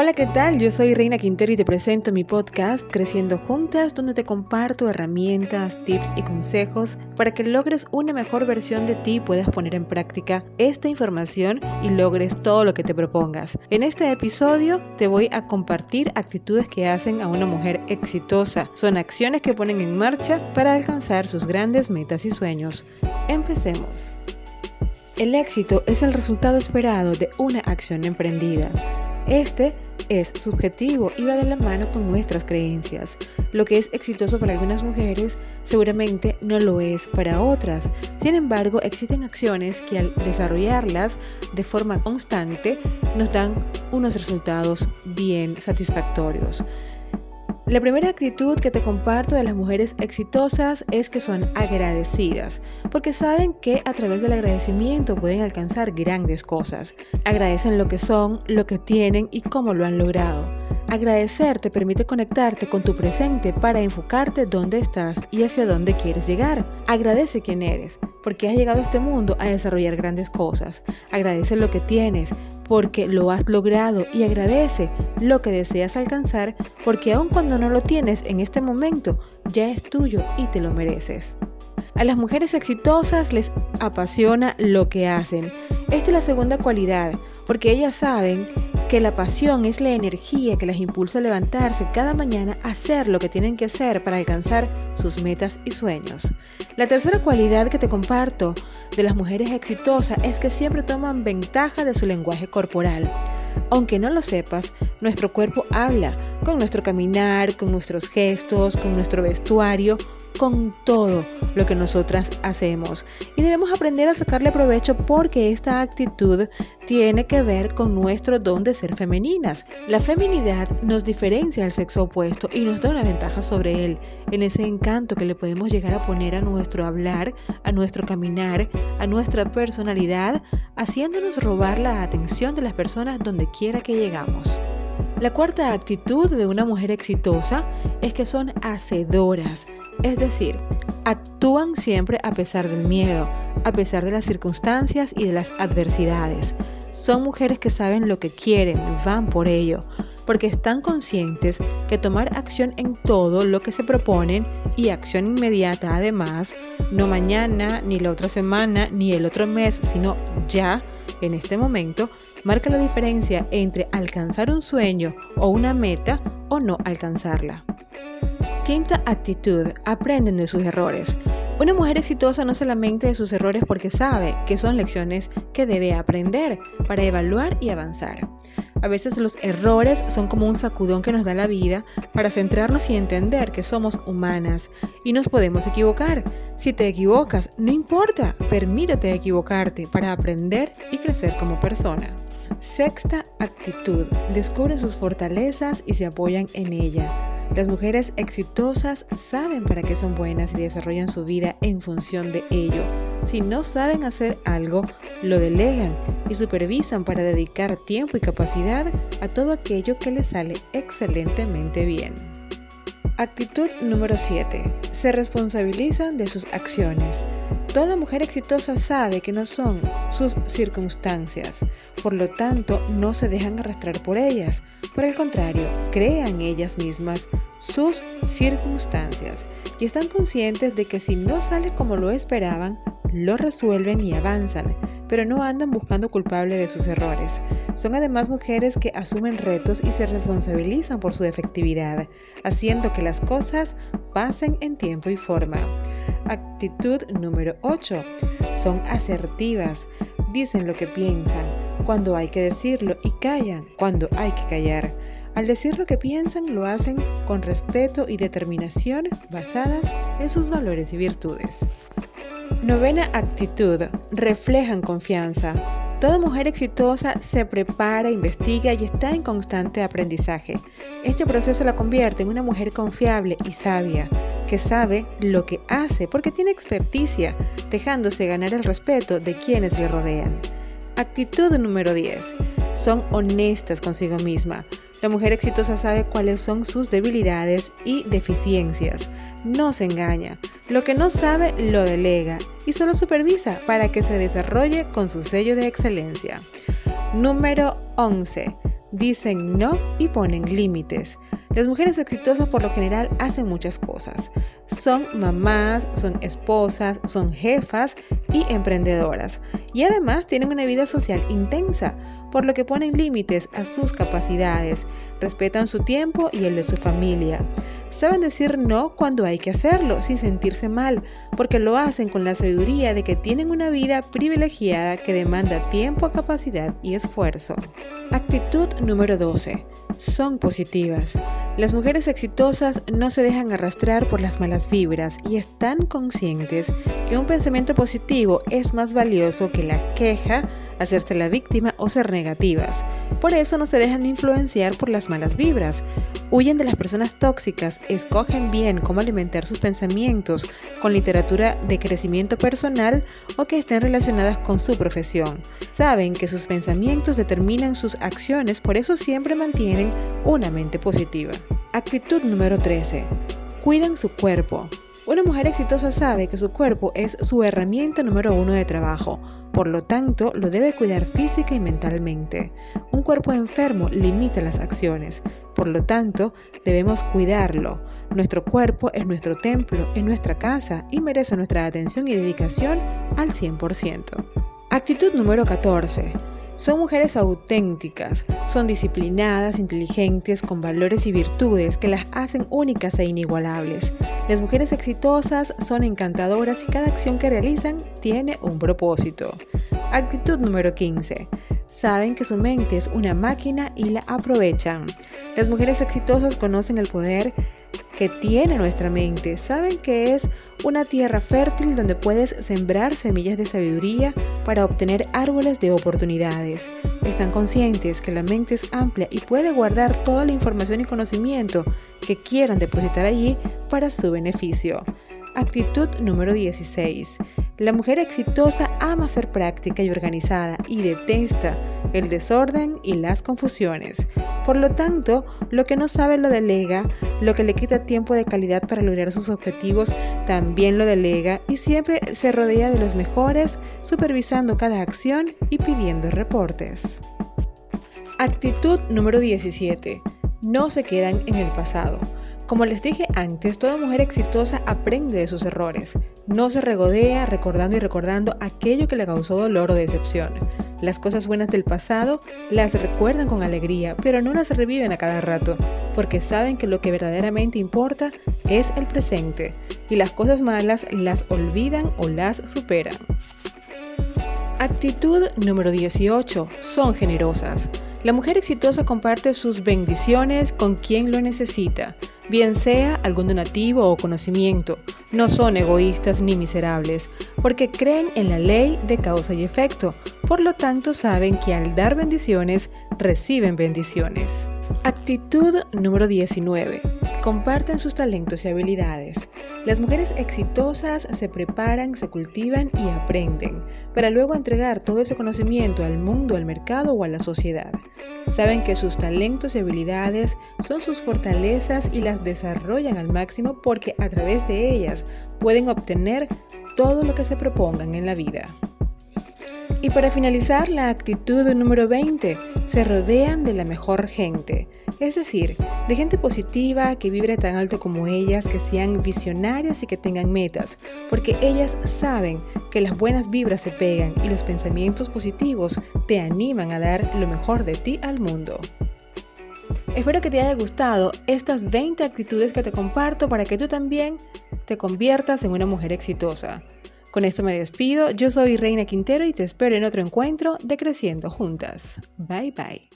Hola, ¿qué tal? Yo soy Reina Quintero y te presento mi podcast Creciendo Juntas, donde te comparto herramientas, tips y consejos para que logres una mejor versión de ti y puedas poner en práctica esta información y logres todo lo que te propongas. En este episodio te voy a compartir actitudes que hacen a una mujer exitosa. Son acciones que ponen en marcha para alcanzar sus grandes metas y sueños. Empecemos. El éxito es el resultado esperado de una acción emprendida. Este es subjetivo y va de la mano con nuestras creencias. Lo que es exitoso para algunas mujeres seguramente no lo es para otras. Sin embargo, existen acciones que al desarrollarlas de forma constante nos dan unos resultados bien satisfactorios. La primera actitud que te comparto de las mujeres exitosas es que son agradecidas, porque saben que a través del agradecimiento pueden alcanzar grandes cosas. Agradecen lo que son, lo que tienen y cómo lo han logrado. Agradecer te permite conectarte con tu presente para enfocarte dónde estás y hacia dónde quieres llegar. Agradece quién eres, porque has llegado a este mundo a desarrollar grandes cosas. Agradece lo que tienes, porque lo has logrado y agradece lo que deseas alcanzar, porque aun cuando no lo tienes en este momento, ya es tuyo y te lo mereces. A las mujeres exitosas les apasiona lo que hacen. Esta es la segunda cualidad, porque ellas saben que la pasión es la energía que las impulsa a levantarse cada mañana a hacer lo que tienen que hacer para alcanzar sus metas y sueños. La tercera cualidad que te comparto de las mujeres exitosas es que siempre toman ventaja de su lenguaje corporal. Aunque no lo sepas, nuestro cuerpo habla con nuestro caminar, con nuestros gestos, con nuestro vestuario, con todo lo que nosotras hacemos. Y debemos aprender a sacarle provecho porque esta actitud tiene que ver con nuestro don de ser femeninas. La feminidad nos diferencia al sexo opuesto y nos da una ventaja sobre él, en ese encanto que le podemos llegar a poner a nuestro hablar, a nuestro caminar, a nuestra personalidad, haciéndonos robar la atención de las personas donde quiera que llegamos. La cuarta actitud de una mujer exitosa es que son hacedoras, es decir, actúan siempre a pesar del miedo, a pesar de las circunstancias y de las adversidades. Son mujeres que saben lo que quieren, van por ello, porque están conscientes que tomar acción en todo lo que se proponen y acción inmediata además, no mañana, ni la otra semana, ni el otro mes, sino ya, en este momento, marca la diferencia entre alcanzar un sueño o una meta o no alcanzarla. Quinta actitud, aprenden de sus errores. Una mujer exitosa no solamente de sus errores porque sabe que son lecciones que debe aprender para evaluar y avanzar. A veces los errores son como un sacudón que nos da la vida para centrarnos y entender que somos humanas y nos podemos equivocar. Si te equivocas, no importa, permítete equivocarte para aprender y crecer como persona. Sexta actitud, descubren sus fortalezas y se apoyan en ella. Las mujeres exitosas saben para qué son buenas y desarrollan su vida en función de ello. Si no saben hacer algo, lo delegan y supervisan para dedicar tiempo y capacidad a todo aquello que les sale excelentemente bien. Actitud número 7. Se responsabilizan de sus acciones. Toda mujer exitosa sabe que no son sus circunstancias, por lo tanto no se dejan arrastrar por ellas. Por el contrario, crean ellas mismas sus circunstancias y están conscientes de que si no sale como lo esperaban, lo resuelven y avanzan, pero no andan buscando culpable de sus errores. Son además mujeres que asumen retos y se responsabilizan por su efectividad, haciendo que las cosas pasen en tiempo y forma. Actitud número 8. Son asertivas. Dicen lo que piensan cuando hay que decirlo y callan cuando hay que callar. Al decir lo que piensan, lo hacen con respeto y determinación basadas en sus valores y virtudes. Novena actitud. Reflejan confianza. Toda mujer exitosa se prepara, investiga y está en constante aprendizaje. Este proceso la convierte en una mujer confiable y sabia que sabe lo que hace porque tiene experticia, dejándose ganar el respeto de quienes le rodean. Actitud número 10. Son honestas consigo misma. La mujer exitosa sabe cuáles son sus debilidades y deficiencias. No se engaña. Lo que no sabe lo delega y solo supervisa para que se desarrolle con su sello de excelencia. Número 11. dicen no y ponen límites. Las mujeres exitosas por lo general hacen muchas cosas. Son mamás, son esposas, son jefas y emprendedoras. Y además tienen una vida social intensa, por lo que ponen límites a sus capacidades, respetan su tiempo y el de su familia. Saben decir no cuando hay que hacerlo, sin sentirse mal, porque lo hacen con la sabiduría de que tienen una vida privilegiada que demanda tiempo, capacidad y esfuerzo. Actitud número 12 son positivas. Las mujeres exitosas no se dejan arrastrar por las malas vibras y están conscientes que un pensamiento positivo es más valioso que la queja, hacerse la víctima o ser negativas. Por eso no se dejan influenciar por las malas vibras. Huyen de las personas tóxicas, escogen bien cómo alimentar sus pensamientos con literatura de crecimiento personal o que estén relacionadas con su profesión. Saben que sus pensamientos determinan sus acciones, por eso siempre mantienen una mente positiva. Actitud número 13. Cuidan su cuerpo. Una mujer exitosa sabe que su cuerpo es su herramienta número uno de trabajo, por lo tanto lo debe cuidar física y mentalmente. Un cuerpo enfermo limita las acciones, por lo tanto debemos cuidarlo. Nuestro cuerpo es nuestro templo, es nuestra casa y merece nuestra atención y dedicación al 100%. Actitud número 14 son mujeres auténticas, son disciplinadas, inteligentes, con valores y virtudes que las hacen únicas e inigualables. Las mujeres exitosas son encantadoras y cada acción que realizan tiene un propósito. Actitud número 15. Saben que su mente es una máquina y la aprovechan. Las mujeres exitosas conocen el poder que tiene nuestra mente. Saben que es una tierra fértil donde puedes sembrar semillas de sabiduría para obtener árboles de oportunidades. Están conscientes que la mente es amplia y puede guardar toda la información y conocimiento que quieran depositar allí para su beneficio. Actitud número 16. La mujer exitosa ama ser práctica y organizada y detesta el desorden y las confusiones. Por lo tanto, lo que no sabe lo delega, lo que le quita tiempo de calidad para lograr sus objetivos también lo delega y siempre se rodea de los mejores, supervisando cada acción y pidiendo reportes. Actitud número 17. No se quedan en el pasado. Como les dije antes, toda mujer exitosa aprende de sus errores. No se regodea recordando y recordando aquello que le causó dolor o decepción. Las cosas buenas del pasado las recuerdan con alegría, pero no las reviven a cada rato, porque saben que lo que verdaderamente importa es el presente, y las cosas malas las olvidan o las superan. Actitud número 18. Son generosas. La mujer exitosa comparte sus bendiciones con quien lo necesita bien sea algún donativo o conocimiento. No son egoístas ni miserables, porque creen en la ley de causa y efecto. Por lo tanto, saben que al dar bendiciones, reciben bendiciones. Actitud número 19. Comparten sus talentos y habilidades. Las mujeres exitosas se preparan, se cultivan y aprenden, para luego entregar todo ese conocimiento al mundo, al mercado o a la sociedad. Saben que sus talentos y habilidades son sus fortalezas y las desarrollan al máximo porque a través de ellas pueden obtener todo lo que se propongan en la vida. Y para finalizar, la actitud número 20, se rodean de la mejor gente, es decir, de gente positiva que vibre tan alto como ellas, que sean visionarias y que tengan metas, porque ellas saben que las buenas vibras se pegan y los pensamientos positivos te animan a dar lo mejor de ti al mundo. Espero que te haya gustado estas 20 actitudes que te comparto para que tú también te conviertas en una mujer exitosa. Con esto me despido, yo soy Reina Quintero y te espero en otro encuentro de Creciendo Juntas. Bye bye.